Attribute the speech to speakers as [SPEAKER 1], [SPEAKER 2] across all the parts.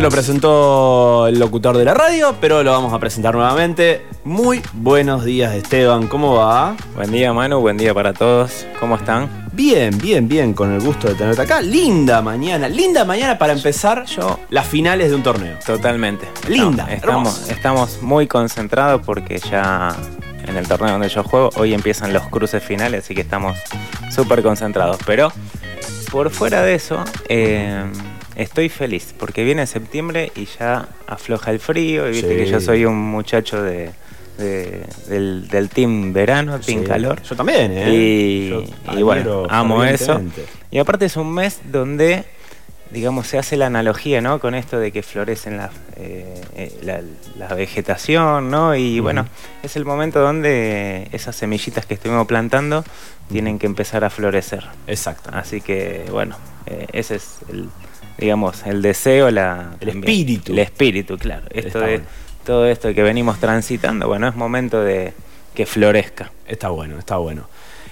[SPEAKER 1] Ya lo presentó el locutor de la radio, pero lo vamos a presentar nuevamente. Muy buenos días, Esteban. ¿Cómo va?
[SPEAKER 2] Buen día, Manu. Buen día para todos. ¿Cómo están?
[SPEAKER 1] Bien, bien, bien. Con el gusto de tenerte acá. Linda mañana. Linda mañana para empezar yo las finales de un torneo.
[SPEAKER 2] Totalmente.
[SPEAKER 1] Linda.
[SPEAKER 2] Estamos, estamos muy concentrados porque ya en el torneo donde yo juego hoy empiezan los cruces finales, así que estamos súper concentrados. Pero por fuera de eso, eh, estoy feliz porque viene septiembre y ya afloja el frío. Y viste que yo soy un muchacho de, del, team verano, team calor.
[SPEAKER 1] Yo también, ¿eh?
[SPEAKER 2] Y, bueno, amo eso. Y aparte es un mes donde digamos, se hace la analogía, ¿no? Con esto de que florecen la, eh, eh, la, vegetación, ¿no? Y bueno, es el momento donde esas semillitas que estuvimos plantando tienen que empezar a florecer.
[SPEAKER 1] Exacto.
[SPEAKER 2] Así que, bueno, ese es el, digamos, el deseo, la,
[SPEAKER 1] el espíritu.
[SPEAKER 2] El espíritu, claro. Esto de, todo esto que venimos transitando, bueno, es momento de que florezca.
[SPEAKER 1] Está bueno, está bueno.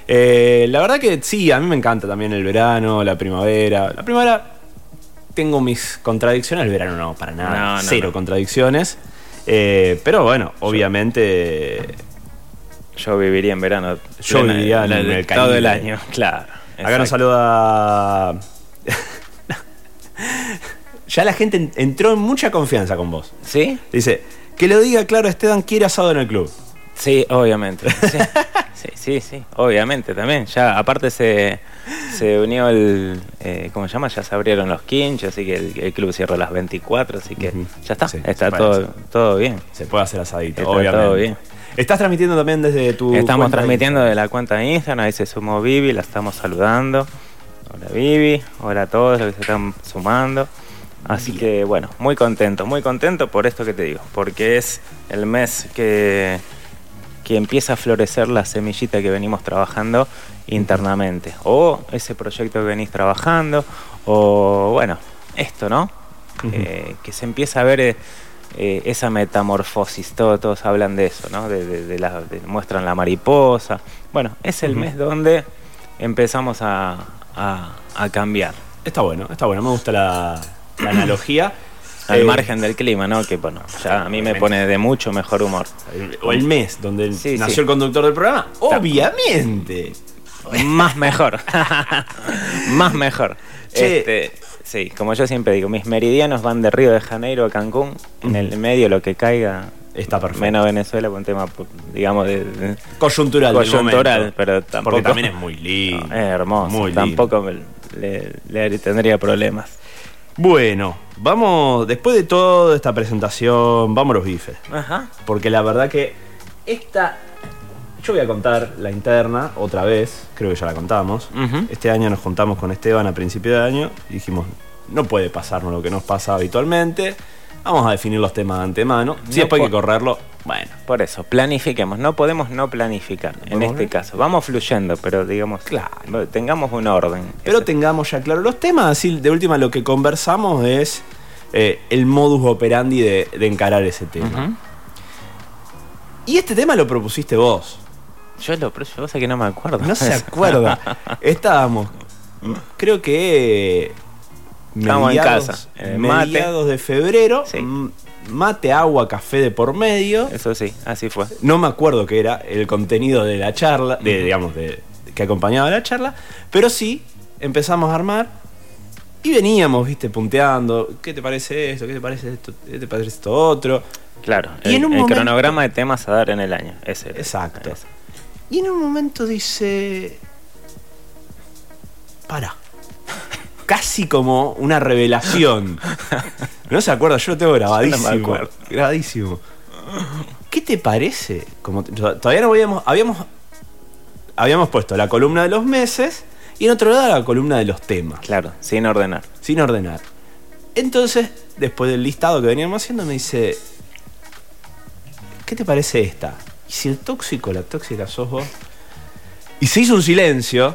[SPEAKER 1] Eh, la verdad que sí, a mí me encanta también el verano, la primavera. La primavera tengo mis contradicciones, el verano no, para nada, cero contradicciones. Eh, pero bueno, obviamente...
[SPEAKER 2] Yo viviría en verano.
[SPEAKER 1] Yo viviría en, el
[SPEAKER 2] todo el año, claro.
[SPEAKER 1] Acá nos saluda ya la gente entró en mucha confianza con vos.
[SPEAKER 2] ¿Sí?
[SPEAKER 1] Dice, que lo diga claro, Esteban quiere asado en el club.
[SPEAKER 2] Sí, obviamente. Sí, sí, sí, obviamente también. Ya, aparte se, se unió el, eh, ¿cómo se llama? Ya se abrieron los quinchos, así que el, club cierra a las 24, así que ya está, está todo, todo bien.
[SPEAKER 1] Se puede hacer asadito, obviamente. todo bien. ¿Estás transmitiendo también desde tu
[SPEAKER 2] Estamos transmitiendo de la cuenta de Instagram, ahí se sumó Vivi, la estamos saludando. Hola Vivi, hola a todos los que se están sumando. Así que bueno, muy contento, muy contento por esto que te digo, porque es el mes que, que empieza a florecer la semillita que venimos trabajando internamente. O ese proyecto que venís trabajando, o bueno, esto, ¿no? Eh, que se empieza a ver eh, eh, esa metamorfosis, todos, hablan de eso, ¿no? De, la, muestran la mariposa. Bueno, es el mes donde empezamos a, a cambiar.
[SPEAKER 1] Está bueno, está bueno, me gusta la, la analogía.
[SPEAKER 2] Al eh, margen del clima, ¿no? Que bueno, ya a mí me pone de mucho mejor humor.
[SPEAKER 1] O el mes donde nació el conductor del programa. Obviamente.
[SPEAKER 2] Más mejor. Más mejor. Este, sí, como yo siempre digo, mis meridianos van de Río de Janeiro a Cancún. En el medio lo que caiga.
[SPEAKER 1] Está perfecto.
[SPEAKER 2] Menos Venezuela por un tema, digamos, de,
[SPEAKER 1] coyuntural.
[SPEAKER 2] Coyuntural, pero tampoco.
[SPEAKER 1] Porque también es muy lindo. es
[SPEAKER 2] hermoso. Muy tampoco le tendría problemas.
[SPEAKER 1] Bueno, vamos, después de toda esta presentación, vamos a los bifes. Ajá. Porque la verdad que esta. Yo voy a contar la interna otra vez, creo que ya la contamos. Este año nos juntamos con Esteban a principio de año y dijimos, no puede pasarnos lo que nos pasa habitualmente. Vamos a definir los temas de antemano. Si después hay que correrlo, bueno.
[SPEAKER 2] Por eso, planifiquemos. No podemos no planificar en este caso. Vamos fluyendo, pero digamos, claro, tengamos un orden.
[SPEAKER 1] Pero tengamos ya claro los temas. Así, de última, lo que conversamos es eh, el modus operandi de, encarar ese tema. Y este tema lo propusiste vos.
[SPEAKER 2] Yo lo yo sé que no me acuerdo.
[SPEAKER 1] No se acuerda. Estábamos, creo que
[SPEAKER 2] Estamos en casa.
[SPEAKER 1] mediados de febrero. Mate, agua, café de por medio.
[SPEAKER 2] Eso sí, así fue.
[SPEAKER 1] No me acuerdo qué era el contenido de la charla, de, digamos, de, que acompañaba la charla, pero sí empezamos a armar y veníamos, viste, punteando. ¿Qué te parece esto? ¿Qué te parece esto? ¿Qué te parece esto otro?
[SPEAKER 2] Claro, y el, en un cronograma de temas a dar en el año. Ese,
[SPEAKER 1] Exacto. Y en un momento dice. Para casi como una revelación. No se acuerda, yo lo tengo grabadísimo. Grabadísimo. ¿Qué te parece? Como todavía no habíamos, habíamos habíamos puesto la columna de los meses y en otro lado la columna de los temas.
[SPEAKER 2] Claro, sin ordenar.
[SPEAKER 1] Sin ordenar. Entonces, después del listado que veníamos haciendo, me dice, ¿qué te parece esta? Y si el tóxico, la tóxica sos vos. Y se hizo un silencio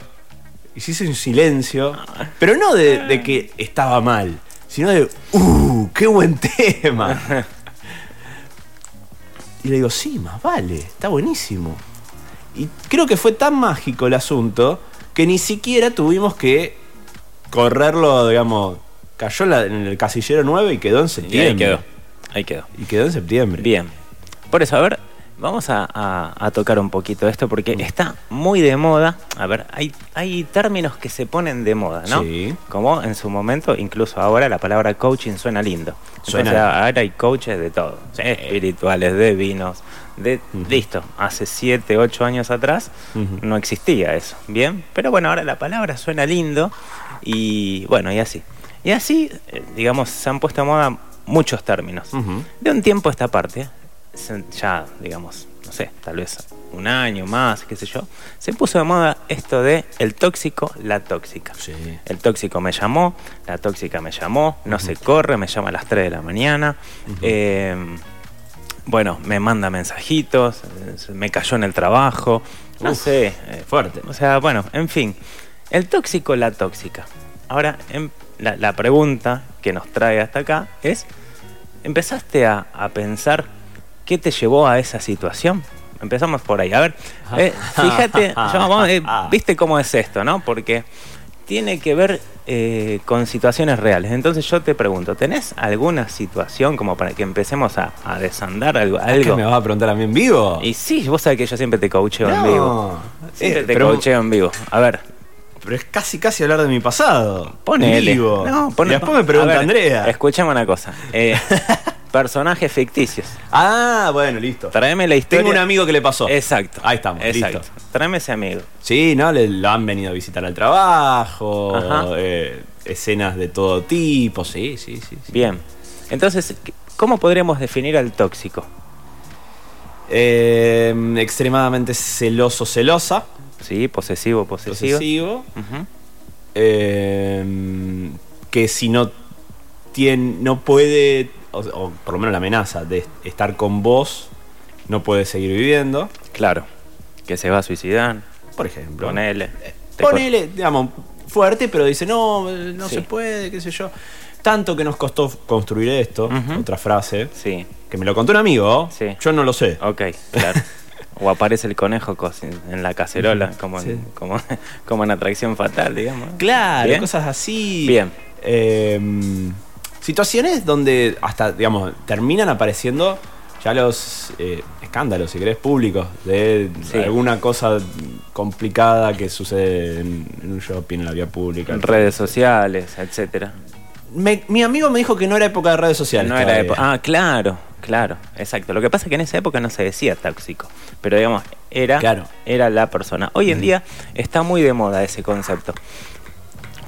[SPEAKER 1] y se hizo un silencio, pero no de, que estaba mal, sino de, ¡uh! ¡Qué buen tema! Y le digo, sí, más vale, está buenísimo. Y creo que fue tan mágico el asunto que ni siquiera tuvimos que correrlo, digamos, cayó en el casillero 9 y quedó en septiembre.
[SPEAKER 2] ahí quedó. Ahí quedó.
[SPEAKER 1] Y quedó en septiembre.
[SPEAKER 2] Bien. Por eso, a ver, vamos a, tocar un poquito esto porque mm. está muy de moda. A ver, hay, hay términos que se ponen de moda, ¿no? Sí. Como en su momento, incluso ahora la palabra coaching suena lindo. Suena. ahora hay coaches de todo. Espirituales, de vinos, de... Listo, hace 7, 8 años atrás no existía eso. Bien, pero bueno, ahora la palabra suena lindo y bueno, y así. Y así, eh, digamos, se han puesto a moda muchos términos. De un tiempo a esta parte, ya, digamos, no sé, tal vez un año más, qué sé yo, se puso de moda esto de el tóxico, la tóxica. El tóxico me llamó, la tóxica me llamó, no se corre, me llama a las 3 de la mañana. Em, bueno, me manda mensajitos, me cayó en el trabajo, no sé. Eh, fuerte. O sea, bueno, en fin. El tóxico, la tóxica. Ahora, en, la, pregunta que nos trae hasta acá es, ¿empezaste a, pensar qué te llevó a esa situación? Empezamos por ahí. A ver, eh, fíjate, eh, viste cómo es esto, ¿no? Porque tiene que ver eh, con situaciones reales. Entonces yo te pregunto, ¿tenés alguna situación como para que empecemos a, desandar algo? algo?
[SPEAKER 1] ¿Me vas a preguntar a mí en vivo?
[SPEAKER 2] Y sí, vos sabés que yo siempre te coacheo en vivo. Siempre te coacheo en vivo. A ver,
[SPEAKER 1] pero es casi casi hablar de mi pasado.
[SPEAKER 2] Ponele.
[SPEAKER 1] No, y después me pregunta Andrea.
[SPEAKER 2] Escúchame una cosa. Eh, personajes ficticios.
[SPEAKER 1] Ah, bueno, listo.
[SPEAKER 2] Tráeme la historia.
[SPEAKER 1] Tengo un amigo que le pasó.
[SPEAKER 2] Exacto.
[SPEAKER 1] Ahí estamos,
[SPEAKER 2] Exacto. Tráeme ese amigo.
[SPEAKER 1] Sí, ¿no? Le, lo han venido a visitar al trabajo. Eh, escenas de todo tipo. Sí, sí, sí,
[SPEAKER 2] Bien. Entonces, ¿cómo podríamos definir al tóxico?
[SPEAKER 1] Eh, extremadamente celoso, celosa.
[SPEAKER 2] Sí, posesivo, posesivo.
[SPEAKER 1] Posesivo. Em, que si no tiene, no puede, o, por lo menos la amenaza de estar con vos, no puede seguir viviendo.
[SPEAKER 2] Claro. Que se va a suicidar.
[SPEAKER 1] Por ejemplo.
[SPEAKER 2] Ponele.
[SPEAKER 1] Eh, ponele, digamos, fuerte, pero dice, no, no se puede, qué sé yo. Tanto que nos costó construir esto, otra frase.
[SPEAKER 2] Sí.
[SPEAKER 1] Que me lo contó un amigo.
[SPEAKER 2] Sí.
[SPEAKER 1] Yo no lo sé.
[SPEAKER 2] Ok, claro. O aparece el conejo en la cacerola, como, en, como, como en atracción fatal, digamos.
[SPEAKER 1] Claro, cosas así.
[SPEAKER 2] Bien.
[SPEAKER 1] Em, situaciones donde hasta, digamos, terminan apareciendo ya los eh, escándalos, si querés, públicos de alguna cosa complicada que sucede en, un shopping, en la vía pública.
[SPEAKER 2] En redes sociales, etcétera.
[SPEAKER 1] mi amigo me dijo que no era época de redes sociales.
[SPEAKER 2] No era época. Ah, claro, claro, exacto. Lo que pasa es que en esa época no se decía tóxico pero digamos, era, era la persona. Hoy en día está muy de moda ese concepto.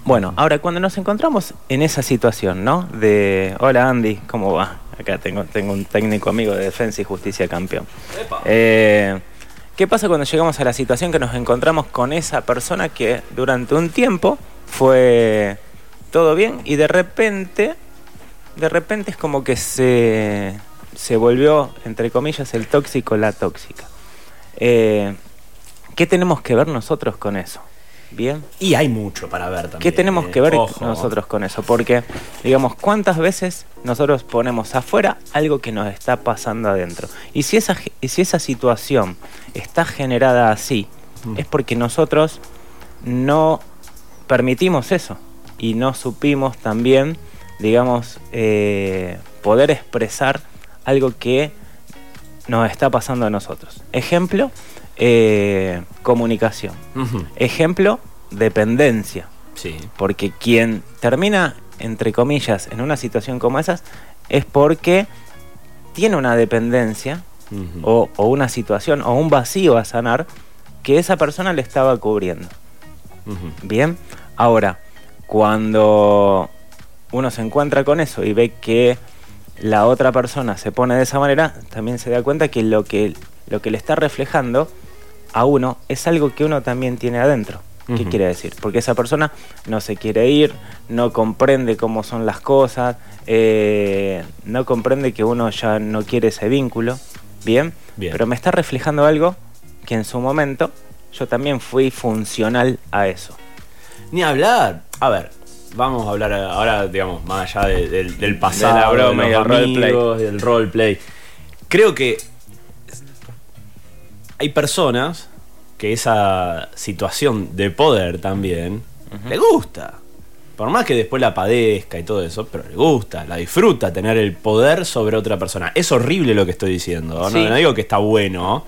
[SPEAKER 2] Bueno, ahora cuando nos encontramos en esa situación, ¿no? De, hola Andy, ¿cómo va? Acá tengo, tengo un técnico amigo de Defensa y Justicia campeón. Eh, ¿Qué pasa cuando llegamos a la situación que nos encontramos con esa persona que durante un tiempo fue todo bien y de repente, de repente es como que se, se volvió, entre comillas, el tóxico la tóxica? Eh, ¿Qué tenemos que ver nosotros con eso? Bien.
[SPEAKER 1] Y hay mucho para ver también.
[SPEAKER 2] ¿Qué tenemos que ver nosotros con eso? Porque, digamos, ¿cuántas veces nosotros ponemos afuera algo que nos está pasando adentro? Y si esa, si esa situación está generada así, mm. es porque nosotros no permitimos eso y no supimos también, digamos, eh, poder expresar algo que nos está pasando a nosotros. Ejemplo, eh, comunicación. Ejemplo, dependencia.
[SPEAKER 1] Sí.
[SPEAKER 2] Porque quien termina, entre comillas, en una situación como esa es porque tiene una dependencia o, una situación o un vacío a sanar que esa persona le estaba cubriendo. Bien, ahora, cuando uno se encuentra con eso y ve que la otra persona se pone de esa manera, también se da cuenta que lo que, lo que le está reflejando a uno es algo que uno también tiene adentro. ¿Qué quiere decir? Porque esa persona no se quiere ir, no comprende cómo son las cosas, eh, no comprende que uno ya no quiere ese vínculo, ¿bien?
[SPEAKER 1] Bien.
[SPEAKER 2] Pero me está reflejando algo que en su momento yo también fui funcional a eso.
[SPEAKER 1] Ni hablar. A ver, vamos a hablar ahora, digamos, más allá del pasado, de la
[SPEAKER 2] broma de los
[SPEAKER 1] amigos, del roleplay. Creo que hay personas que esa situación de poder también le gusta. por más que después la padezca y todo eso, pero le gusta, la disfruta tener el poder sobre otra persona. Es horrible lo que estoy diciendo, no, no digo que está bueno,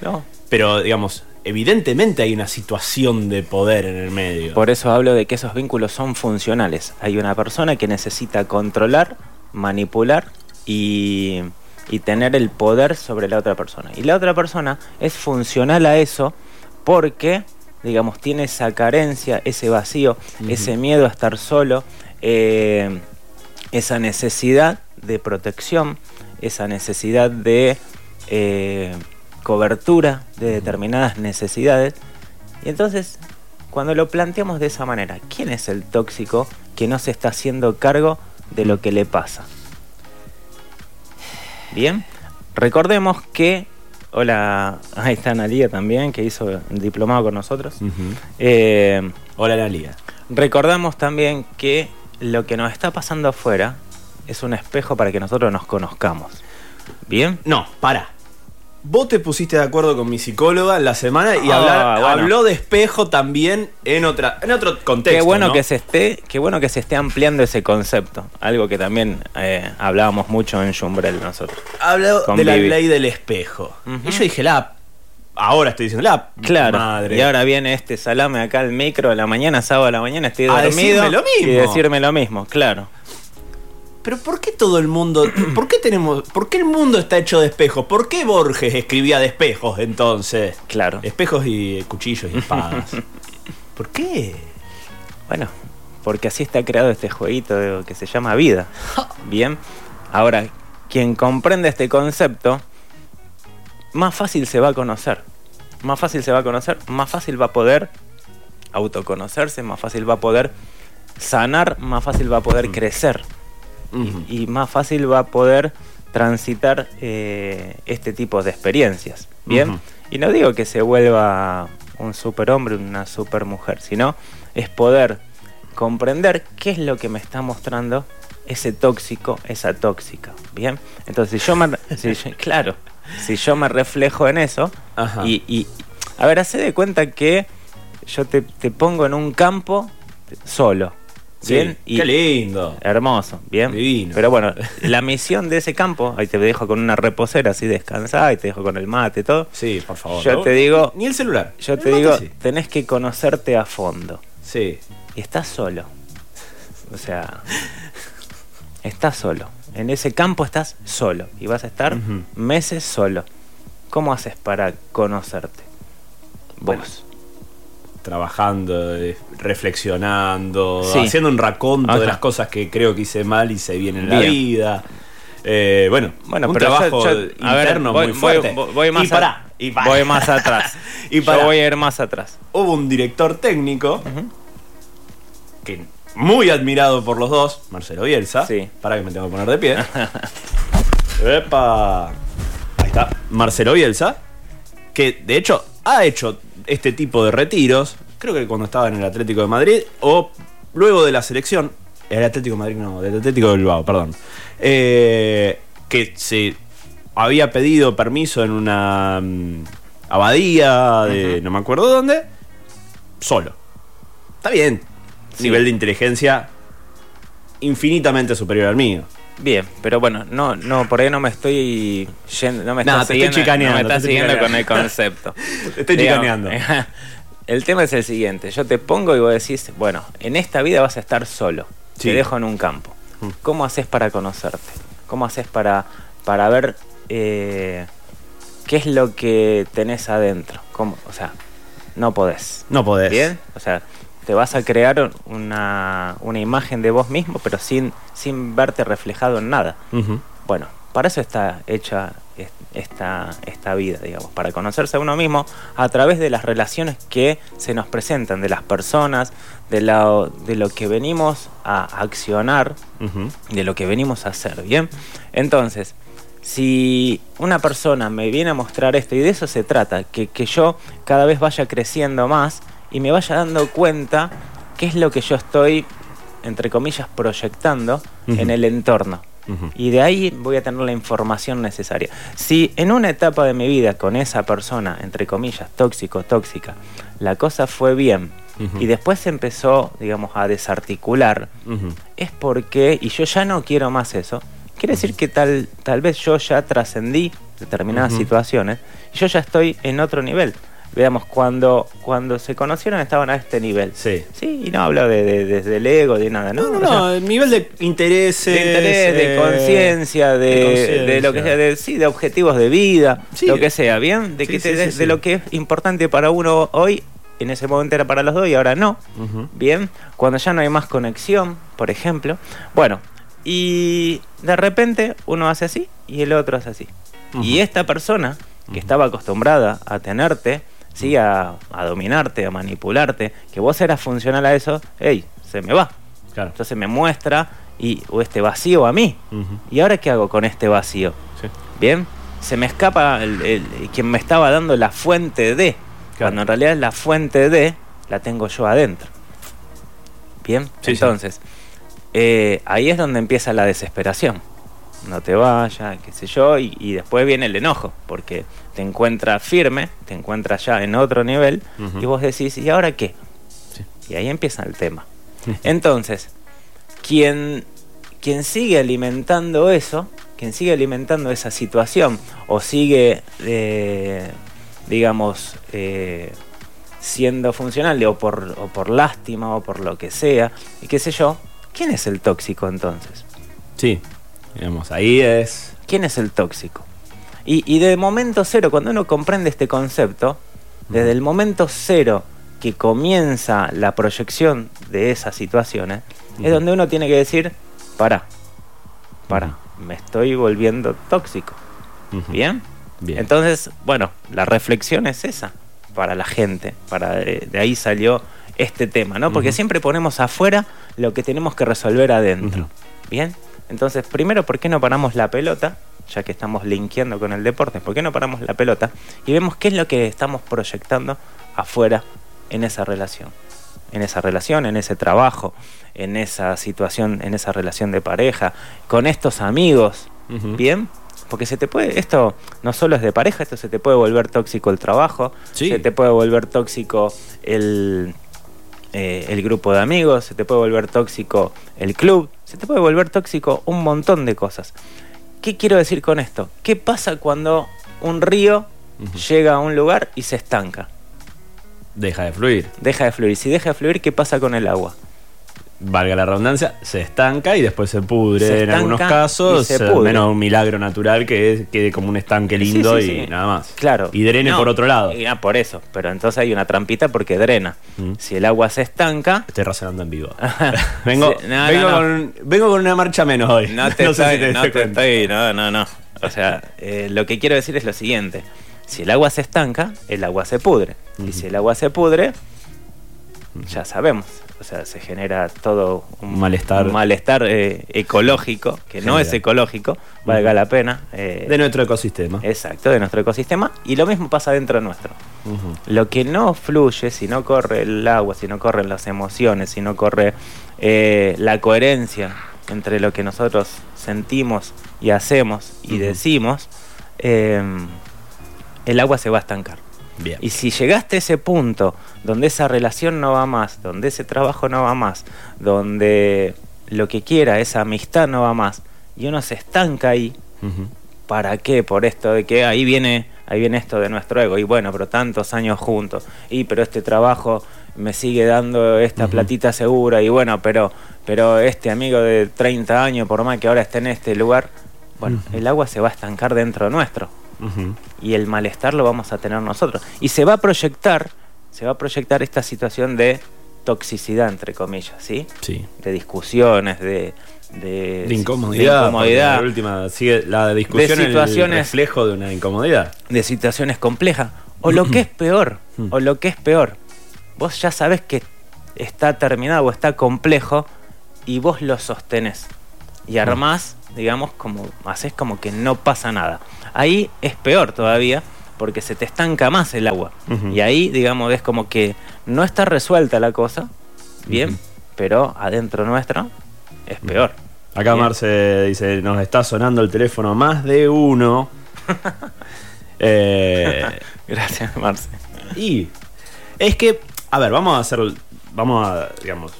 [SPEAKER 1] no. pero digamos, evidentemente hay una situación de poder en el medio.
[SPEAKER 2] Por eso hablo de que esos vínculos son funcionales. Hay una persona que necesita controlar, manipular y, y tener el poder sobre la otra persona. Y la otra persona es funcional a eso porque, digamos, tiene esa carencia, ese vacío, ese miedo a estar solo, eh, esa necesidad de protección, esa necesidad de... Eh, cobertura de determinadas necesidades. Y entonces, cuando lo planteamos de esa manera, ¿quién es el tóxico que no se está haciendo cargo de lo que le pasa? Bien, recordemos que, hola, ahí está Analia también, que hizo el diplomado con nosotros.
[SPEAKER 1] Eh, hola Analia.
[SPEAKER 2] Recordamos también que lo que nos está pasando afuera es un espejo para que nosotros nos conozcamos. ¿Bien?
[SPEAKER 1] No, para. Vos te pusiste de acuerdo con mi psicóloga la semana y ah, habló de espejo también en otra en otro contexto.
[SPEAKER 2] Qué bueno que se esté, qué bueno que se esté ampliando ese concepto, algo que también eh, hablábamos mucho en Jumbrel nosotros.
[SPEAKER 1] Habló de la ley del espejo. Y yo dije, la ahora estoy diciendo, la
[SPEAKER 2] claro, madre. Y ahora viene este salame acá al micro de la mañana, sábado a la mañana, estoy dormido.
[SPEAKER 1] lo mismo.
[SPEAKER 2] Y decirme lo mismo, claro.
[SPEAKER 1] Pero ¿por qué todo el mundo, por qué tenemos, por qué el mundo está hecho de espejos? ¿Por qué Borges escribía de espejos entonces?
[SPEAKER 2] Claro.
[SPEAKER 1] Espejos y cuchillos y espadas. ¿Por qué?
[SPEAKER 2] Bueno, porque así está creado este jueguito que se llama vida. Bien. Ahora, quien comprende este concepto, más fácil se va a conocer. Más fácil se va a conocer, más fácil va a poder autoconocerse, más fácil va a poder sanar, más fácil va a poder crecer y, más fácil va a poder transitar eh, este tipo de experiencias. Bien, y no digo que se vuelva un superhombre, una supermujer, sino es poder comprender qué es lo que me está mostrando ese tóxico, esa tóxica. Bien, entonces si yo me, claro, si yo me reflejo en eso y, a ver, hace de cuenta que yo te, te pongo en un campo solo
[SPEAKER 1] Bien. y qué lindo.
[SPEAKER 2] Hermoso, bien.
[SPEAKER 1] Divino.
[SPEAKER 2] Pero bueno, la misión de ese campo, ahí te dejo con una reposera así descansada y te dejo con el mate y todo.
[SPEAKER 1] Sí, por favor.
[SPEAKER 2] Yo te digo.
[SPEAKER 1] Ni el celular.
[SPEAKER 2] Yo te digo, tenés que conocerte a fondo.
[SPEAKER 1] Sí.
[SPEAKER 2] Y estás solo. O sea, estás solo. En ese campo estás solo. Y vas a estar meses solo. ¿Cómo haces para conocerte? Vos
[SPEAKER 1] trabajando, reflexionando, haciendo un raconto de las cosas que creo que hice mal y se viene en la vida. Eh, bueno, bueno, un trabajo interno muy fuerte.
[SPEAKER 2] Voy, más y voy más atrás. y para, voy a ir más atrás.
[SPEAKER 1] Hubo un director técnico que muy admirado por los dos, Marcelo Bielsa.
[SPEAKER 2] Sí.
[SPEAKER 1] Para que me tengo que poner de pie. Epa. Ahí está. Marcelo Bielsa. Que de hecho ha hecho este tipo de retiros, creo que cuando estaba en el Atlético de Madrid o luego de la selección, el Atlético de Madrid no, del Atlético de Bilbao, perdón, eh, que se había pedido permiso en una mm, abadía de no me acuerdo dónde, solo. Está bien, nivel de inteligencia infinitamente superior al mío.
[SPEAKER 2] Bien, pero bueno, no, no, por ahí no me estoy yendo, no me está siguiendo,
[SPEAKER 1] me
[SPEAKER 2] siguiendo con el concepto.
[SPEAKER 1] estoy chicaneando.
[SPEAKER 2] El tema es el siguiente, yo te pongo y vos decís, bueno, en esta vida vas a estar solo, te dejo en un campo. Mm. ¿Cómo haces para conocerte? ¿Cómo haces para, para ver eh, qué es lo que tenés adentro? ¿Cómo? O sea, no podés.
[SPEAKER 1] No podés.
[SPEAKER 2] ¿Bien? O sea, te vas a crear una, imagen de vos mismo, pero sin, sin verte reflejado en nada. Bueno, para eso está hecha esta, esta vida, digamos, para conocerse a uno mismo a través de las relaciones que se nos presentan, de las personas, de lo, de lo que venimos a accionar, de lo que venimos a hacer, ¿bien? Entonces, si una persona me viene a mostrar esto, y de eso se trata, que, que yo cada vez vaya creciendo más, y me vaya dando cuenta qué es lo que yo estoy, entre comillas, proyectando en el entorno. Y de ahí voy a tener la información necesaria. Si en una etapa de mi vida con esa persona, entre comillas, tóxico, tóxica, la cosa fue bien y después se empezó, digamos, a desarticular, es porque, y yo ya no quiero más eso, quiere decir que tal, tal vez yo ya trascendí determinadas situaciones y yo ya estoy en otro nivel veamos, cuando, cuando se conocieron estaban a este nivel.
[SPEAKER 1] Sí.
[SPEAKER 2] Sí, y no hablo de, desde el ego, de nada, ¿no?
[SPEAKER 1] No, no, el nivel de interés.
[SPEAKER 2] De interés, de conciencia, de, lo que sea, de, sí, de objetivos de vida, lo que sea, ¿bien? De, que de, lo que es importante para uno hoy, en ese momento era para los dos y ahora no. Bien, cuando ya no hay más conexión, por ejemplo. Bueno, y de repente uno hace así y el otro hace así. Y esta persona que estaba acostumbrada a tenerte, ¿sí? A, dominarte, a manipularte, que vos eras funcional a eso, hey, se me va. Claro. Entonces me muestra y, o este vacío a mí. ¿Y ahora qué hago con este vacío? Bien, se me escapa el, quien me estaba dando la fuente de, cuando en realidad la fuente de la tengo yo adentro. Bien, entonces, eh, ahí es donde empieza la desesperación no te vayas, qué sé yo, y, después viene el enojo, porque te encuentras firme, te encuentras ya en otro nivel, y vos decís, ¿y ahora qué? Y ahí empieza el tema. Entonces, quien, quien sigue alimentando eso, quien sigue alimentando esa situación, o sigue, eh, digamos, eh, siendo funcional, o por, o por lástima, o por lo que sea, y qué sé yo, ¿quién es el tóxico entonces?
[SPEAKER 1] Sí, Digamos, ahí es.
[SPEAKER 2] ¿Quién es el tóxico? Y, de momento cero, cuando uno comprende este concepto, desde el momento cero que comienza la proyección de esas situaciones, es donde uno tiene que decir, para, para, me estoy volviendo tóxico. ¿Bien? Bien. Entonces, bueno, la reflexión es esa para la gente, para de, ahí salió este tema, ¿no? Porque siempre ponemos afuera lo que tenemos que resolver adentro. ¿Bien? Entonces, primero, ¿por qué no paramos la pelota? Ya que estamos linkeando con el deporte, ¿por qué no paramos la pelota? Y vemos qué es lo que estamos proyectando afuera en esa relación. En esa relación, en ese trabajo, en esa situación, en esa relación de pareja, con estos amigos. ¿Bien? Porque se te puede, esto no solo es de pareja, esto se te puede volver tóxico el trabajo, se te puede volver tóxico el, eh, el grupo de amigos, se te puede volver tóxico el club, se te puede volver tóxico un montón de cosas. ¿Qué quiero decir con esto? ¿Qué pasa cuando un río llega a un lugar y se estanca?
[SPEAKER 1] Deja de fluir.
[SPEAKER 2] Deja de fluir. Si deja de fluir, ¿qué pasa con el agua?
[SPEAKER 1] Valga la redundancia, se estanca y después se pudre en algunos casos, se menos un milagro natural que quede como un estanque lindo y nada más.
[SPEAKER 2] Claro.
[SPEAKER 1] Y drene por otro lado.
[SPEAKER 2] Ah, por eso, pero entonces hay una trampita porque drena. Mm. Si el agua se estanca...
[SPEAKER 1] Estoy razonando en vivo. vengo, con, una marcha menos hoy.
[SPEAKER 2] No te, estoy, no no, no, O sea, eh, lo que quiero decir es lo siguiente. Si el agua se estanca, el agua se pudre. Y si el agua se pudre, ya sabemos o sea, se genera todo un malestar, malestar eh, ecológico, que no es ecológico, valga la pena.
[SPEAKER 1] Eh, de nuestro ecosistema.
[SPEAKER 2] Exacto, de nuestro ecosistema. Y lo mismo pasa dentro nuestro. Lo que no fluye, si no corre el agua, si no corren las emociones, si no corre eh, la coherencia entre lo que nosotros sentimos y hacemos y decimos, el agua se va a estancar. Y si llegaste a ese punto donde esa relación no va más, donde ese trabajo no va más, donde lo que quiera, esa amistad no va más, y uno se estanca ahí, ¿para qué? Por esto de que ahí viene, ahí viene esto de nuestro ego, y bueno, pero tantos años juntos, y pero este trabajo me sigue dando esta platita segura, y bueno, pero, pero este amigo de 30 años, por más que ahora esté en este lugar, bueno, el agua se va a estancar dentro nuestro y el malestar lo vamos a tener nosotros. Y se va a proyectar, se va a proyectar esta situación de toxicidad, entre comillas, ¿sí?
[SPEAKER 1] Sí.
[SPEAKER 2] De discusiones, de,
[SPEAKER 1] de, incomodidad.
[SPEAKER 2] La
[SPEAKER 1] última, sigue la discusión de situaciones, el reflejo de una incomodidad.
[SPEAKER 2] De situaciones complejas. O lo que es peor, mm. o lo que es peor, vos ya sabés que está terminado o está complejo y vos lo sostenés. Y armás, digamos, como haces como que no pasa nada. Ahí es peor todavía porque se te estanca más el agua. Y ahí, digamos, es como que no está resuelta la cosa, bien, pero adentro nuestro es peor.
[SPEAKER 1] Acá Marce dice, nos está sonando el teléfono más de uno.
[SPEAKER 2] Eh, Gracias, Marce.
[SPEAKER 1] Y es que, a ver, vamos a hacer vamos a, digamos,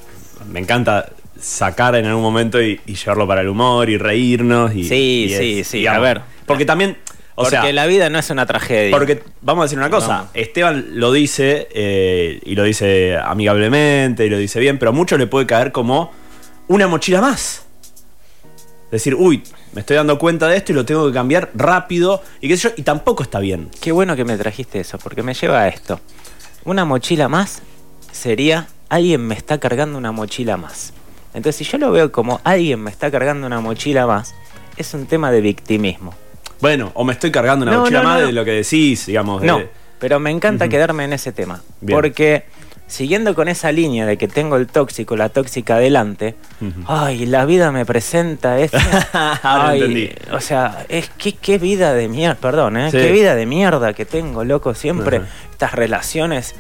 [SPEAKER 1] me encanta sacar en algún momento y, llevarlo para el humor y reírnos. Y,
[SPEAKER 2] sí, sí, sí, a ver.
[SPEAKER 1] Porque también...
[SPEAKER 2] O porque la vida no es una tragedia.
[SPEAKER 1] Porque, vamos a decir una cosa, Esteban lo dice, eh, y lo dice amigablemente, y lo dice bien, pero a muchos le puede caer como una mochila más. Decir, uy, me estoy dando cuenta de esto y lo tengo que cambiar rápido, y qué sé yo, y tampoco está bien.
[SPEAKER 2] Qué bueno que me trajiste eso, porque me lleva a esto. Una mochila más sería, alguien me está cargando una mochila más. Entonces, si yo lo veo como alguien me está cargando una mochila más, es un tema de victimismo.
[SPEAKER 1] Bueno, o me estoy cargando una mochila más de lo que decís, digamos.
[SPEAKER 2] No, pero me encanta quedarme en ese tema. Porque siguiendo con esa línea de que tengo el tóxico, la tóxica adelante, ay, la vida me presenta esto. ay, o sea, es que qué vida de mierda, perdón, ¿eh? qué vida de mierda que tengo, loco, siempre estas relaciones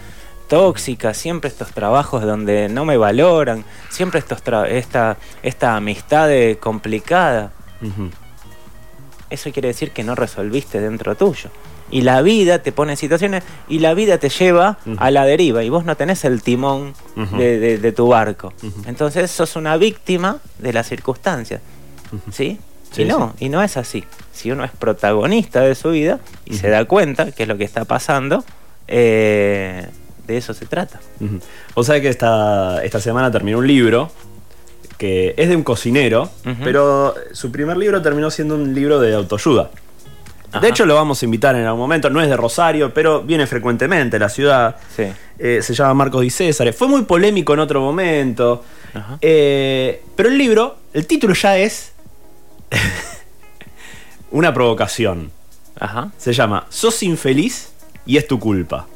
[SPEAKER 2] tóxicas, siempre estos trabajos donde no me valoran, siempre estos esta, esta amistad complicada. Eso quiere decir que no resolviste dentro tuyo. Y la vida te pone en situaciones y la vida te lleva a la deriva y vos no tenés el timón de, tu barco. Entonces sos una víctima de las circunstancias. ¿Sí? y no, y no es así. Si uno es protagonista de su vida y se da cuenta que es lo que está pasando, eh, de eso se trata.
[SPEAKER 1] Vos sabés que esta, esta semana terminó un libro que es de un cocinero, pero su primer libro terminó siendo un libro de autoayuda. De hecho, lo vamos a invitar en algún momento. No es de Rosario, pero viene frecuentemente a la ciudad. Eh, se llama Marcos Di César. Fue muy polémico en otro momento. Eh, pero el libro, el título ya es una provocación. Se llama Sos infeliz y es tu culpa.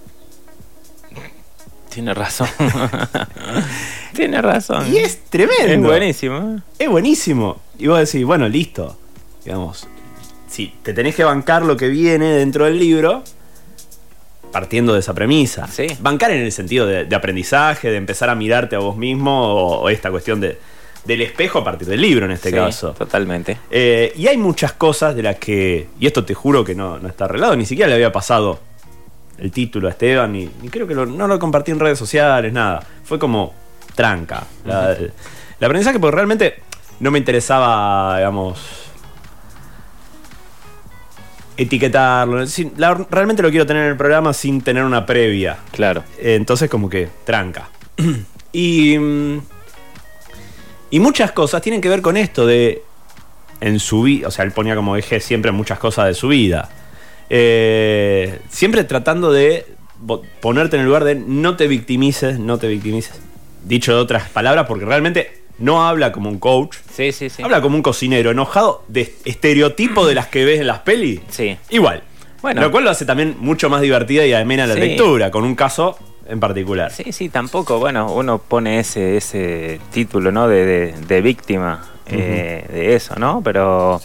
[SPEAKER 2] Tiene razón. Tiene razón.
[SPEAKER 1] Y es tremendo.
[SPEAKER 2] Es buenísimo.
[SPEAKER 1] Es buenísimo. Y vos decís, bueno, listo. Digamos, si te tenés que bancar lo que viene dentro del libro, partiendo de esa premisa.
[SPEAKER 2] Sí.
[SPEAKER 1] Bancar en el sentido de, aprendizaje, de empezar a mirarte a vos mismo, o, esta cuestión de, del espejo a partir del libro en este caso.
[SPEAKER 2] Totalmente.
[SPEAKER 1] Eh, y hay muchas cosas de las que, y esto te juro que no, no está arreglado, ni siquiera le había pasado el título a Esteban, y, creo que no lo compartí en redes sociales, nada. Fue como tranca. La, la aprendizaje, porque realmente no me interesaba, digamos, etiquetarlo. realmente lo quiero tener en el programa sin tener una previa.
[SPEAKER 2] Claro.
[SPEAKER 1] entonces, como que tranca. y. Mm, y muchas cosas tienen que ver con esto de. En su vida. O sea, él ponía como eje siempre muchas cosas de su vida. Eh, siempre tratando de ponerte en el lugar de no te victimices, no te victimices. Dicho de otras palabras, porque realmente no habla como un coach.
[SPEAKER 2] Sí, sí, sí.
[SPEAKER 1] Habla como un cocinero enojado de estereotipo de las que ves en las pelis.
[SPEAKER 2] Sí.
[SPEAKER 1] Igual. Bueno. Lo cual lo hace también mucho más divertida y amena la lectura, con un caso en particular.
[SPEAKER 2] Sí, sí, tampoco, bueno, uno pone ese, ese título, ¿no? De, de, víctima eh, de eso, ¿no? Pero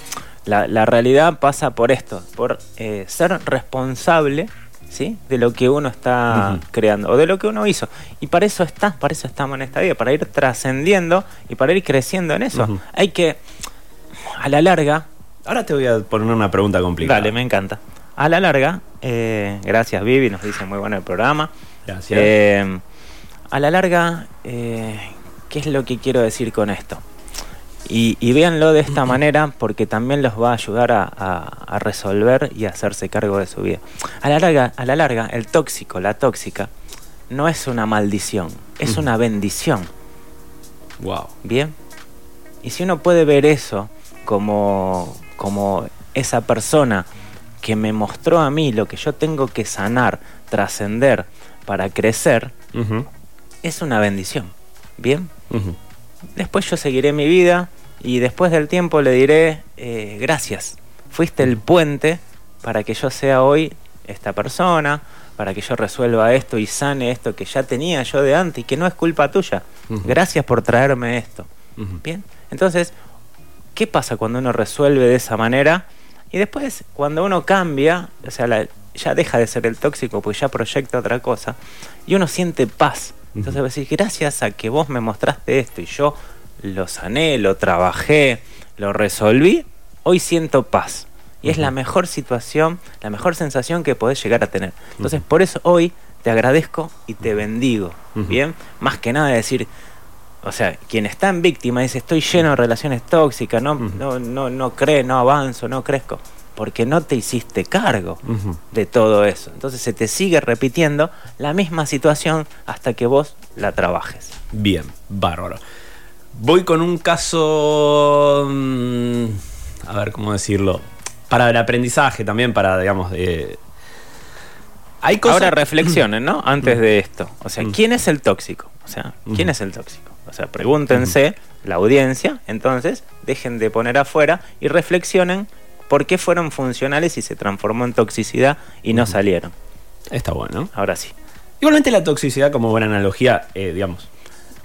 [SPEAKER 2] la, realidad pasa por esto, por eh, ser responsable ¿sí? de lo que uno está creando o de lo que uno hizo. Y para eso está, para eso estamos en esta vida, para ir trascendiendo y para ir creciendo en eso. Hay que, a la larga...
[SPEAKER 1] Ahora te voy a poner una pregunta complicada.
[SPEAKER 2] Dale, me encanta. A la larga, eh, gracias Vivi, nos dice muy bueno el programa.
[SPEAKER 1] Gracias.
[SPEAKER 2] Eh, a la larga, ¿qué es lo que quiero decir con esto? Y, véanlo de esta manera porque también los va a ayudar a, resolver y a hacerse cargo de su vida. A la, larga, a la larga, el tóxico, la tóxica, no es una maldición, es una bendición.
[SPEAKER 1] Wow.
[SPEAKER 2] Bien. Y si uno puede ver eso como, como esa persona que me mostró a mí lo que yo tengo que sanar, trascender para crecer, es una bendición. ¿Bien? Después yo seguiré mi vida y después del tiempo le diré eh, gracias. Fuiste el puente para que yo sea hoy esta persona, para que yo resuelva esto y sane esto que ya tenía yo de antes y que no es culpa tuya. Gracias por traerme esto. Bien. Entonces, ¿qué pasa cuando uno resuelve de esa manera? Y después, cuando uno cambia, o sea, ya deja de ser el tóxico, pues ya proyecta otra cosa, y uno siente paz entonces voy a decir, gracias a que vos me mostraste esto y yo lo sané, lo trabajé, lo resolví, hoy siento paz. Y es la mejor situación, la mejor sensación que podés llegar a tener. Entonces, por eso hoy te agradezco y te bendigo. Bien, más que nada decir, o sea, quien está en víctima dice, estoy lleno de relaciones tóxicas, no, no, no, no creo, no avanzo, no crezco, porque no te hiciste cargo de todo eso. Entonces se te sigue repitiendo la misma situación hasta que vos la trabajes.
[SPEAKER 1] Bien, bárbaro. Voy con un caso. mm, A ver cómo decirlo. Para el aprendizaje también, para, digamos, de. Hay cosas.
[SPEAKER 2] Ahora reflexionen, ¿no? Antes de esto. O sea. ¿quién es el tóxico? O sea, ¿quién es el tóxico? O sea, pregúntense, la audiencia, entonces, dejen de poner afuera y reflexionen por qué fueron funcionales y se transformó en toxicidad y no salieron.
[SPEAKER 1] Está bueno.
[SPEAKER 2] Ahora sí.
[SPEAKER 1] Igualmente la toxicidad, como buena analogía, eh, digamos,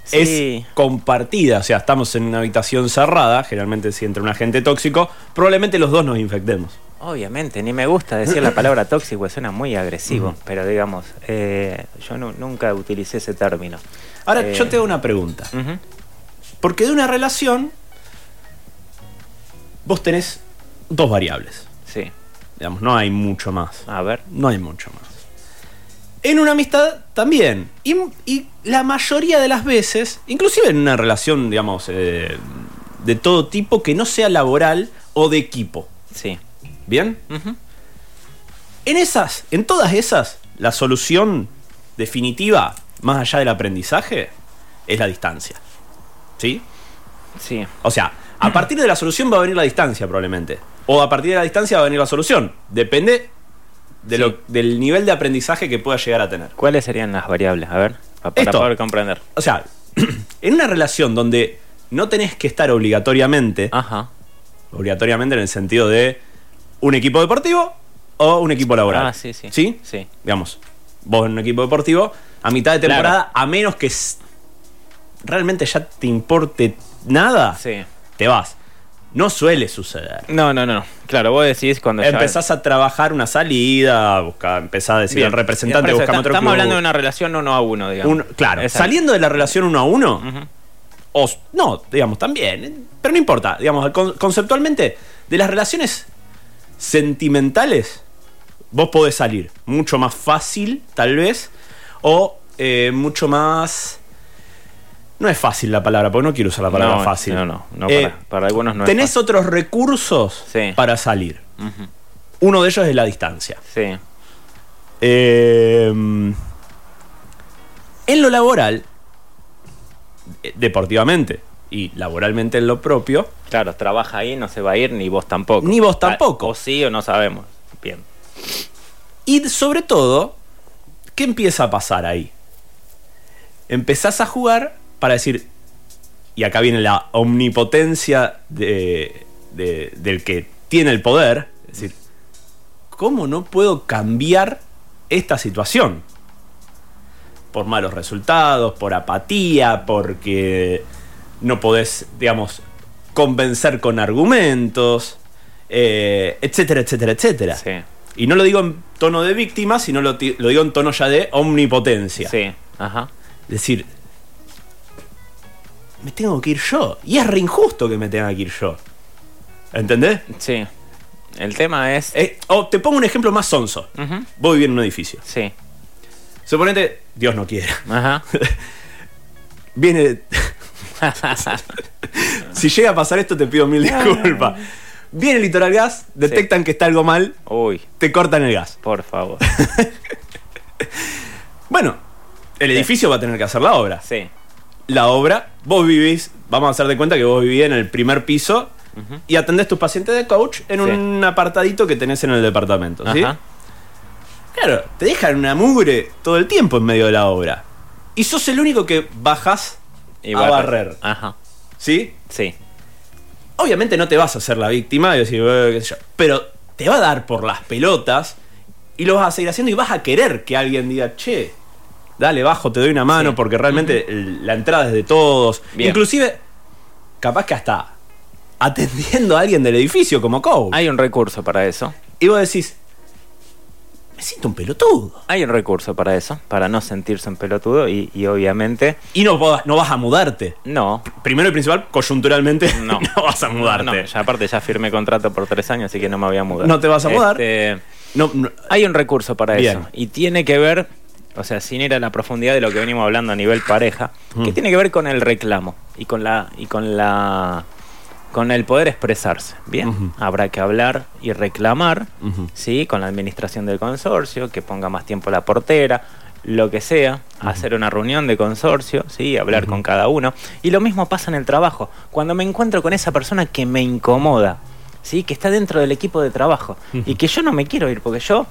[SPEAKER 2] Sí.
[SPEAKER 1] es compartida. O sea, estamos en una habitación cerrada, generalmente si entra un agente tóxico, probablemente los dos nos infectemos.
[SPEAKER 2] Obviamente, ni me gusta decir la palabra tóxico, suena muy agresivo, pero digamos, eh, yo nu- nunca utilicé ese término.
[SPEAKER 1] Ahora,
[SPEAKER 2] Eh,
[SPEAKER 1] yo te hago una pregunta. Porque de una relación, vos tenés dos variables.
[SPEAKER 2] Sí,
[SPEAKER 1] Digamos, no hay mucho más.
[SPEAKER 2] a ver.
[SPEAKER 1] No hay mucho más. En una amistad también. Y, y la mayoría de las veces, inclusive en una relación, digamos, eh, de todo tipo que no sea laboral o de equipo.
[SPEAKER 2] Sí.
[SPEAKER 1] ¿Bien? En esas, en todas esas, la solución definitiva, más allá del aprendizaje, es la distancia. ¿Sí?
[SPEAKER 2] Sí.
[SPEAKER 1] O sea, a partir de la solución va a venir la distancia probablemente. O a partir de la distancia va a venir la solución. Depende de
[SPEAKER 2] Sí.
[SPEAKER 1] lo- del nivel de aprendizaje que pueda llegar a tener.
[SPEAKER 2] ¿Cuáles serían las variables? A ver, pa- para
[SPEAKER 1] Esto.
[SPEAKER 2] poder comprender.
[SPEAKER 1] O sea, en una relación donde no tenés que estar obligatoriamente,
[SPEAKER 2] Ajá.
[SPEAKER 1] obligatoriamente en el sentido de un equipo deportivo o un equipo laboral.
[SPEAKER 2] Ah, sí, sí.
[SPEAKER 1] ¿Sí?
[SPEAKER 2] Sí.
[SPEAKER 1] Digamos, vos en un equipo deportivo, a mitad de temporada, a menos que realmente ya te importe nada,
[SPEAKER 2] Sí.
[SPEAKER 1] te vas. No suele suceder.
[SPEAKER 2] No, no, no. Claro, vos decís cuando ya-
[SPEAKER 1] Empezás a trabajar una salida, busca, empezás a decir
[SPEAKER 2] Bien.
[SPEAKER 1] al representante, buscame otro
[SPEAKER 2] Estamos
[SPEAKER 1] club.
[SPEAKER 2] hablando de una relación uno a uno, digamos.
[SPEAKER 1] Un- claro, saliendo de la relación uno a uno, o no, digamos, también, pero no importa, digamos, con- conceptualmente, de las relaciones sentimentales, vos podés salir mucho más fácil, tal vez, o eh, mucho más... No es fácil la palabra, porque no quiero usar la palabra
[SPEAKER 2] No,
[SPEAKER 1] fácil.
[SPEAKER 2] no, no, no,
[SPEAKER 1] Eh,
[SPEAKER 2] para- para algunos no es
[SPEAKER 1] Tenés
[SPEAKER 2] fácil.
[SPEAKER 1] otros recursos
[SPEAKER 2] Sí.
[SPEAKER 1] para salir. Uno de ellos es la distancia.
[SPEAKER 2] Sí.
[SPEAKER 1] Eh, en lo laboral, eh, deportivamente y laboralmente en lo propio,
[SPEAKER 2] Claro, trabaja ahí, no se va a ir, ni vos tampoco.
[SPEAKER 1] Ni vos tampoco.
[SPEAKER 2] O sí o no sabemos. Bien.
[SPEAKER 1] y sobre todo, ¿qué empieza a pasar ahí? Empezás a jugar para decir, y acá viene la omnipotencia de- de- del que tiene el poder, es decir, ¿cómo no puedo cambiar esta situación? Por malos resultados, por apatía, porque no podés, digamos, convencer con argumentos, eh, etcétera, etcétera, etcétera.
[SPEAKER 2] Sí.
[SPEAKER 1] Y no lo digo en tono de víctima, sino lo, lo digo en tono ya de omnipotencia.
[SPEAKER 2] Sí. Ajá.
[SPEAKER 1] Es decir, me tengo que ir yo. Y es re injusto que me tenga que ir yo. ¿Entendés?
[SPEAKER 2] Sí. El tema es.
[SPEAKER 1] Eh, o te pongo un ejemplo más sonso.
[SPEAKER 2] Ujú.
[SPEAKER 1] Vos vivís en un edificio.
[SPEAKER 2] Sí.
[SPEAKER 1] Suponete, Dios no quiera.
[SPEAKER 2] Ajá.
[SPEAKER 1] Viene. si llega a pasar esto, te pido mil disculpas. Viene el litoral gas, detectan que está algo mal,
[SPEAKER 2] Uy,
[SPEAKER 1] te cortan el gas.
[SPEAKER 2] por favor.
[SPEAKER 1] Bueno, el edificio va a tener que hacer la obra.
[SPEAKER 2] Sí.
[SPEAKER 1] La obra, vos vivís, vamos a hacer de cuenta que vos vivís en el primer piso y atendés tus pacientes de coach en
[SPEAKER 2] Sí.
[SPEAKER 1] un apartadito que tenés en el departamento, ¿sí?
[SPEAKER 2] Ajá.
[SPEAKER 1] Claro, te dejan una mugre todo el tiempo en medio de la obra. Y sos el único que bajas
[SPEAKER 2] Y
[SPEAKER 1] a
[SPEAKER 2] barre.
[SPEAKER 1] barrer,
[SPEAKER 2] Ajá.
[SPEAKER 1] ¿sí?
[SPEAKER 2] Sí.
[SPEAKER 1] Obviamente no te vas a hacer la víctima y decir, "Eh, qué sé yo", pero te va a dar por las pelotas y lo vas a seguir haciendo y vas a querer que alguien diga, che, dale, bajo, te doy una mano,
[SPEAKER 2] Sí.
[SPEAKER 1] porque realmente la entrada es de todos.
[SPEAKER 2] Bien.
[SPEAKER 1] Inclusive, capaz que hasta atendiendo a alguien del edificio como coach.
[SPEAKER 2] Hay un recurso para eso.
[SPEAKER 1] Y vos decís, me siento un pelotudo.
[SPEAKER 2] Hay un recurso para eso, para no sentirse un pelotudo y, y obviamente
[SPEAKER 1] Y no, vas- no vas a mudarte.
[SPEAKER 2] no.
[SPEAKER 1] Primero y principal, coyunturalmente,
[SPEAKER 2] No.
[SPEAKER 1] no, vas a mudarte.
[SPEAKER 2] No, ya aparte ya firmé contrato por tres años, así que no me voy a mudar.
[SPEAKER 1] No te vas a mudar.
[SPEAKER 2] Este,
[SPEAKER 1] No, no-
[SPEAKER 2] hay un recurso para
[SPEAKER 1] Bien.
[SPEAKER 2] eso. Y tiene que ver, o sea, sin ir a la profundidad de lo que venimos hablando a nivel pareja, que tiene que ver con el reclamo y con la y con la con el poder expresarse. Bien, habrá que hablar y reclamar, ¿sí? Con la administración del consorcio, que ponga más tiempo la portera, lo que sea, hacer una reunión de consorcio, ¿sí? hablar con cada uno. Y lo mismo pasa en el trabajo. Cuando me encuentro con esa persona que me incomoda, ¿sí? que está dentro del equipo de trabajo y que yo no me quiero ir porque yo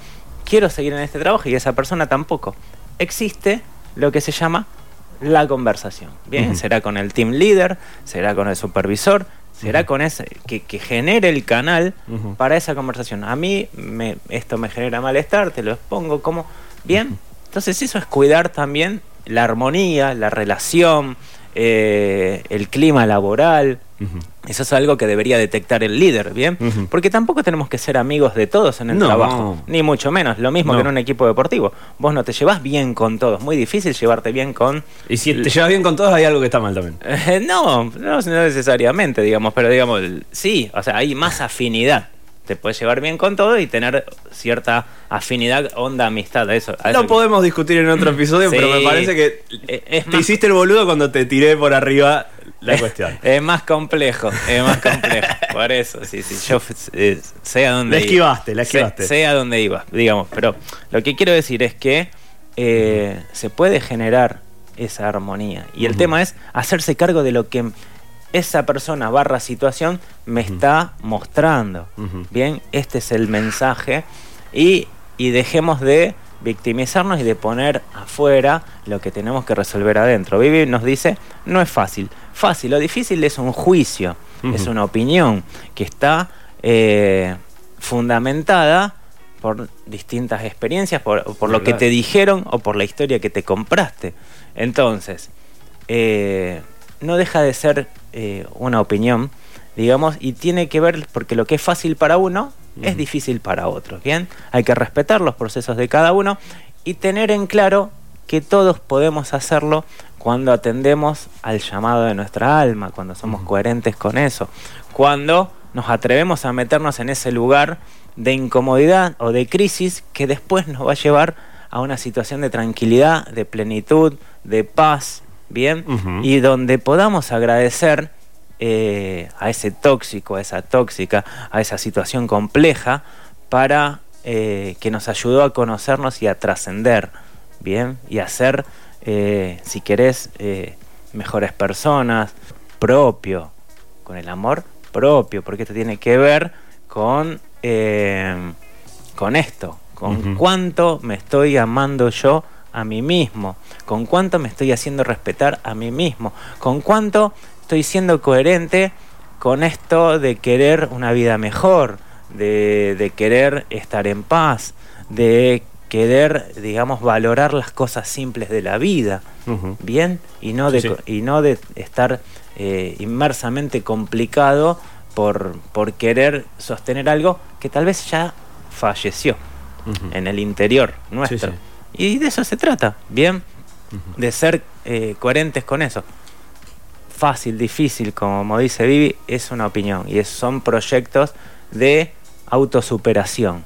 [SPEAKER 2] quiero seguir en este trabajo y esa persona tampoco. Existe lo que se llama la conversación. Bien, será con el team leader, será con el supervisor, será con ese que, genere el canal para esa conversación. A mí me, esto me genera malestar, te lo expongo como bien. Entonces eso es cuidar también la armonía, la relación, eh, el clima laboral. Eso es algo que debería detectar el líder, ¿bien? Porque tampoco tenemos que ser amigos de todos en el trabajo, ni mucho menos. Lo mismo que en un equipo deportivo. Vos no te llevas bien con todos. Muy difícil llevarte bien con.
[SPEAKER 1] Y si te llevas bien con todos, hay algo que está mal también.
[SPEAKER 2] no, no necesariamente, digamos, pero digamos, sí, o sea, hay más afinidad te puedes llevar bien con todo y tener cierta afinidad, onda, amistad. Eso,
[SPEAKER 1] no podemos discutir en otro episodio, pero me parece que eh, te hiciste el boludo cuando te tiré por arriba la cuestión.
[SPEAKER 2] Es más complejo, es más complejo. por eso, sí, sí. Yo eh, sé a dónde
[SPEAKER 1] La esquivaste, la esquivaste.
[SPEAKER 2] Sé, a dónde iba, digamos. Pero lo que quiero decir es que eh, se puede generar esa armonía. Y el tema es hacerse cargo de lo que esa persona barra situación me está mostrando. Bien, este es el mensaje y, dejemos de victimizarnos y de poner afuera lo que tenemos que resolver adentro. Vivi nos dice, no es fácil. Fácil, lo difícil es un juicio, es una opinión que está eh, fundamentada por distintas experiencias, por, lo que te dijeron o por la historia que te compraste. Entonces, eh, no deja de ser eh, una opinión, digamos, y tiene que ver porque lo que es fácil para uno es difícil para otro, ¿bien? Hay que respetar los procesos de cada uno y tener en claro que todos podemos hacerlo cuando atendemos al llamado de nuestra alma, cuando somos coherentes con eso, cuando nos atrevemos a meternos en ese lugar de incomodidad o de crisis que después nos va a llevar a una situación de tranquilidad, de plenitud, de paz, ¿bien? Y donde podamos agradecer eh, a ese tóxico, a esa tóxica, a esa situación compleja, para eh, que nos ayudó a conocernos y a trascender, ¿bien? Y a ser, eh, si querés, mejores personas, propio, con el amor propio, porque esto tiene que ver con, con esto, con cuánto me estoy amando yo a mí mismo, con cuánto me estoy haciendo respetar a mí mismo, con cuánto estoy siendo coherente con esto de querer una vida mejor, de, querer estar en paz, de querer, digamos, valorar las cosas simples de la vida, ¿bien? Y no de, Y no de estar eh, inmersamente complicado por, por querer sostener algo que tal vez ya falleció en el interior nuestro. Y de eso se trata, ¿bien? De ser eh, coherentes con eso. Fácil, difícil, como dice Vivi, es una opinión y son proyectos de autosuperación.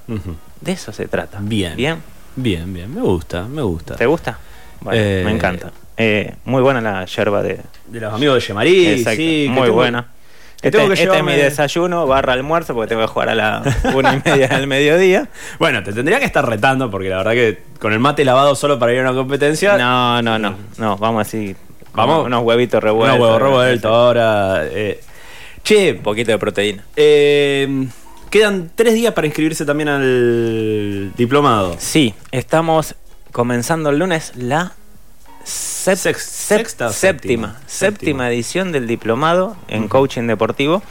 [SPEAKER 2] De eso se trata.
[SPEAKER 1] Bien. Bien. Bien, bien. Me gusta, me gusta.
[SPEAKER 2] ¿Te gusta? Bueno, me eh, encanta. Eh, muy buena la yerba de...
[SPEAKER 1] De los amigos de Yemarí, sí.
[SPEAKER 2] Muy buena. Este, este, es mi desayuno barra almuerzo porque tengo que jugar a la una y media del mediodía.
[SPEAKER 1] Bueno, te tendría que estar retando porque la verdad que con el mate lavado solo para ir a una competencia.
[SPEAKER 2] No, no, no. No, vamos así. Vamos. Unos huevitos revueltos.
[SPEAKER 1] Unos huevos revueltos ahora. Eh. Che.
[SPEAKER 2] Un poquito de proteína.
[SPEAKER 1] Eh, quedan tres días para inscribirse también al diplomado.
[SPEAKER 2] Sí, estamos comenzando el lunes la
[SPEAKER 1] sexta,
[SPEAKER 2] séptima, séptima, edición del diplomado en coaching deportivo.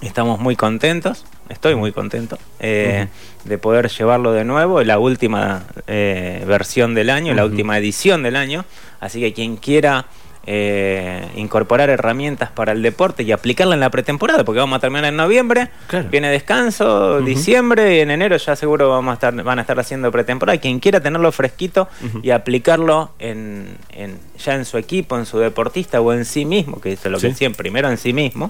[SPEAKER 2] Estamos muy contentos, estoy muy contento eh, de poder llevarlo de nuevo, la última eh, versión del año, la última edición del año. Así que quien quiera eh, incorporar herramientas para el deporte y aplicarla en la pretemporada, porque vamos a terminar en noviembre, viene descanso, diciembre y en enero ya seguro vamos a estar, van a estar haciendo pretemporada. Quien quiera tenerlo fresquito y aplicarlo en, ya en su equipo, en su deportista o en sí mismo, que es lo que decían primero en sí mismo,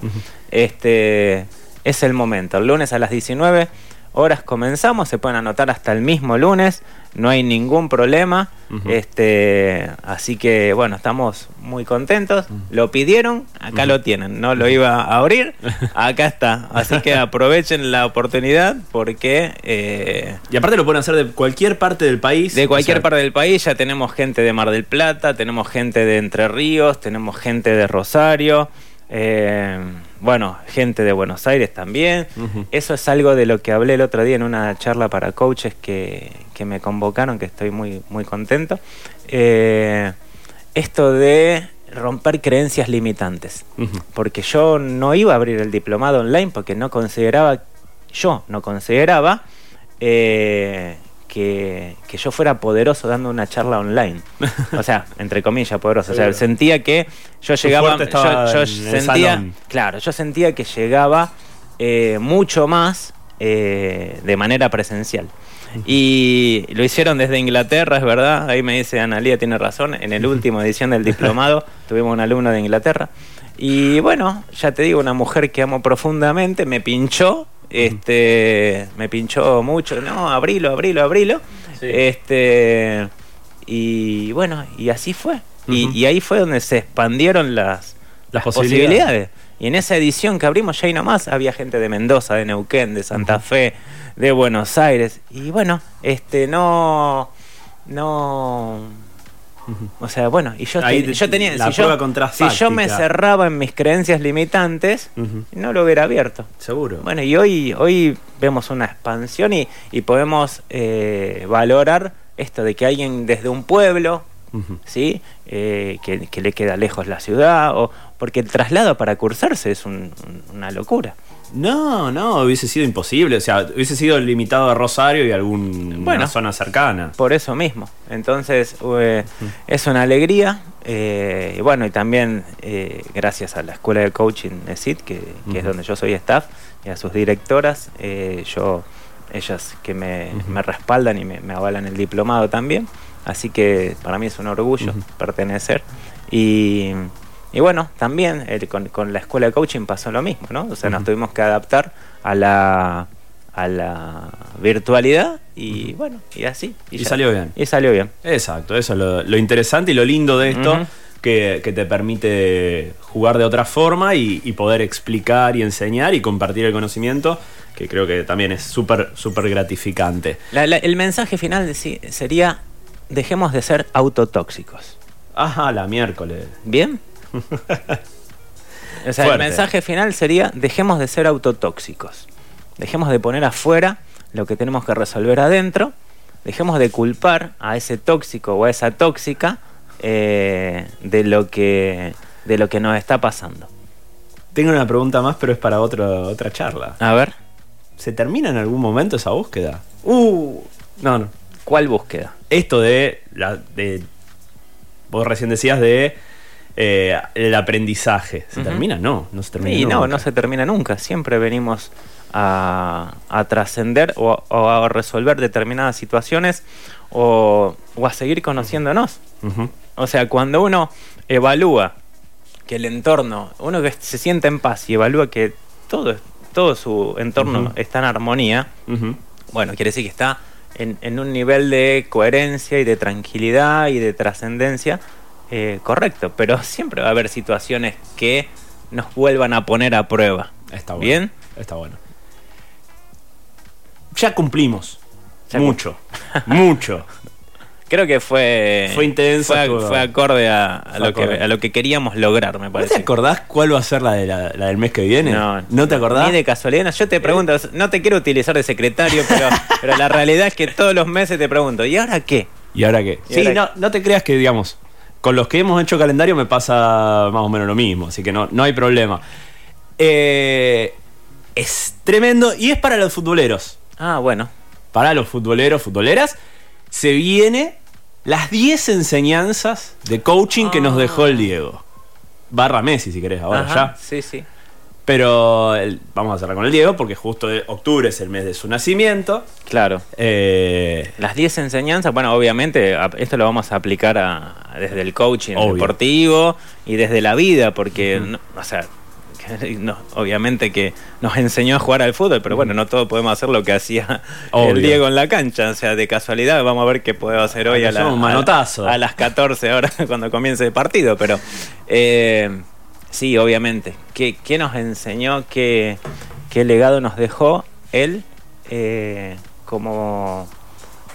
[SPEAKER 2] este es el momento. El lunes a las 19 horas comenzamos, se pueden anotar hasta el mismo lunes, no hay ningún problema. este, así que bueno, estamos muy contentos. Lo pidieron, acá lo tienen, no lo iba a abrir, acá está. Así que aprovechen la oportunidad porque...
[SPEAKER 1] Eh, y aparte lo pueden hacer de cualquier parte del país.
[SPEAKER 2] De cualquier parte del país, ya tenemos gente de Mar del Plata, tenemos gente de Entre Ríos, tenemos gente de Rosario. Eh, bueno, gente de Buenos Aires también. Eso es algo de lo que hablé el otro día en una charla para coaches que, me convocaron, que estoy muy, muy contento. Eh, esto de romper creencias limitantes. Porque yo no iba a abrir el diplomado online porque no consideraba, yo no consideraba eh, que, yo fuera poderoso dando una charla online. O sea, entre comillas, poderoso. O sea, sentía que yo llegaba. Yo, sentía. Claro, yo sentía que llegaba eh, mucho más eh, de manera presencial. Y lo hicieron desde Inglaterra, es verdad. Ahí me dice Analía, tiene razón. En el último edición del diplomado tuvimos un alumno de Inglaterra. Y bueno, ya te digo, una mujer que amo profundamente me pinchó este, me pinchó mucho, no, abrilo, abrilo, abrilo. Este, y bueno, y así fue. y, ahí fue donde se expandieron las, las posibilidades. Y en esa edición que abrimos ya y nomás había gente de Mendoza, de Neuquén, de Santa Fe, de Buenos Aires. Y bueno, este no no o sea, bueno, y yo, yo tenía.
[SPEAKER 1] La
[SPEAKER 2] si,
[SPEAKER 1] yo,
[SPEAKER 2] si yo me cerraba en mis creencias limitantes, no lo hubiera abierto.
[SPEAKER 1] Seguro.
[SPEAKER 2] Bueno, y hoy, hoy vemos una expansión y, podemos eh, valorar esto de que alguien desde un pueblo, ¿sí? Eh, que, le queda lejos la ciudad, o porque el traslado para cursarse es una locura.
[SPEAKER 1] No, no, hubiese sido imposible. O sea, hubiese sido limitado a Rosario y alguna zona cercana.
[SPEAKER 2] Por eso mismo. Entonces, eh, es una alegría. Eh, y bueno, y también eh, gracias a la Escuela de Coaching ESIT, que, que es donde yo soy staff, y a sus directoras, yo ellas que me, respaldan y me, me, avalan el diplomado también. Así que para mí es un orgullo pertenecer. Y y bueno, también eh, con, la escuela de coaching pasó lo mismo, ¿no? O sea, nos tuvimos que adaptar a la, a la virtualidad y bueno, y así.
[SPEAKER 1] Y, salió bien.
[SPEAKER 2] Y salió bien.
[SPEAKER 1] Exacto, eso es lo, interesante y lo lindo de esto. Que, te permite jugar de otra forma y, poder explicar y enseñar y compartir el conocimiento, que creo que también es súper, súper gratificante.
[SPEAKER 2] el mensaje final sería, dejemos de ser autotóxicos.
[SPEAKER 1] Ajá, la miércoles.
[SPEAKER 2] ¿Bien? O sea, el mensaje final sería, dejemos de ser autotóxicos. Dejemos de poner afuera lo que tenemos que resolver adentro. Dejemos de culpar a ese tóxico o a esa tóxica eh, de, lo que, de lo que nos está pasando.
[SPEAKER 1] Tengo una pregunta más, pero es para otra charla.
[SPEAKER 2] A ver.
[SPEAKER 1] ¿Se termina en algún momento esa búsqueda?
[SPEAKER 2] Uh, no, no. ¿Cuál búsqueda?
[SPEAKER 1] Esto de, la, de vos recién decías de eh, el aprendizaje. ¿Se termina? No, no se termina.
[SPEAKER 2] Sí, no, no se termina nunca. Siempre venimos a, trascender o, a resolver determinadas situaciones o, a seguir conociéndonos. O sea, cuando uno evalúa que el entorno, uno que se siente en paz y evalúa que todo, todo su entorno está en armonía, bueno, quiere decir que está en, en, un nivel de coherencia y de tranquilidad y de trascendencia eh, correcto, pero siempre va a haber situaciones que nos vuelvan a poner a prueba.
[SPEAKER 1] Está
[SPEAKER 2] bueno. ¿Bien?
[SPEAKER 1] Está bueno. Ya cumplimos. mucho. mucho.
[SPEAKER 2] Creo que fue.
[SPEAKER 1] Fue intenso.
[SPEAKER 2] Fue, acorde, a, lo Que, a, lo Que, queríamos lograr, me parece.
[SPEAKER 1] ¿No te acordás cuál va a ser la, de la, del mes que viene?
[SPEAKER 2] No.
[SPEAKER 1] ¿No te acordás?
[SPEAKER 2] Ni de casualidad. Yo te pregunto, no te quiero utilizar de secretario, pero, pero la realidad es que todos los meses te pregunto, ¿y ahora qué?
[SPEAKER 1] ¿Y ahora qué? sí, no, no te creas que, digamos, con los que hemos hecho calendario me pasa más o menos lo mismo, así que no, no hay problema. Eh, es tremendo y es para los futboleros.
[SPEAKER 2] Ah, bueno.
[SPEAKER 1] Para los futboleros, futboleras, se viene las 10 enseñanzas de coaching que nos dejó el Diego. Barra Messi, si querés, ahora ya.
[SPEAKER 2] Sí, sí.
[SPEAKER 1] Pero vamos a cerrar con el Diego porque justo octubre es el mes de su nacimiento.
[SPEAKER 2] Claro. Eh, Las 10 enseñanzas, bueno, obviamente esto lo vamos a aplicar desde el coaching deportivo y desde la vida, porque, o sea, obviamente que nos enseñó a jugar al fútbol, pero bueno, no todos podemos hacer lo que hacía el Diego en la cancha. O sea, de casualidad, vamos a ver qué puedo hacer hoy a, la, a, las 14 horas cuando comience el partido. Pero eh, sí, obviamente. ¿Qué, ¿Qué, nos enseñó? ¿Qué, ¿Qué legado nos dejó él eh, como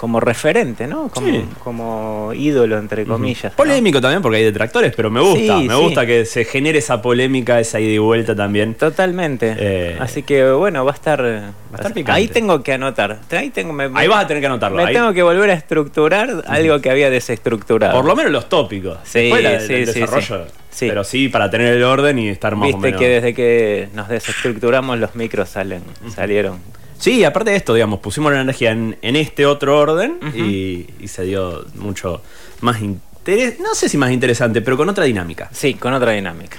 [SPEAKER 2] como referente, ¿no? Como, como ídolo, entre comillas.
[SPEAKER 1] Polémico también, porque hay detractores, pero me gusta. me gusta que se genere esa polémica, esa ida y vuelta también.
[SPEAKER 2] Totalmente. Eh, Así que, bueno, va a estar. Va a estar ahí tengo que anotar. Ahí, tengo,
[SPEAKER 1] ahí vas a tener que anotarlo.
[SPEAKER 2] Me tengo que volver a estructurar algo que había desestructurado.
[SPEAKER 1] Por lo menos los tópicos. Sí, sí, el desarrollo. Sí. Pero sí, para tener el orden y estar más
[SPEAKER 2] Viste o menos. que desde que nos desestructuramos los micros salen, salieron
[SPEAKER 1] Sí, aparte de esto, digamos, pusimos la energía en, este otro orden y, se dio mucho más interés, no sé si más interesante, pero con otra dinámica.
[SPEAKER 2] Sí, con otra dinámica.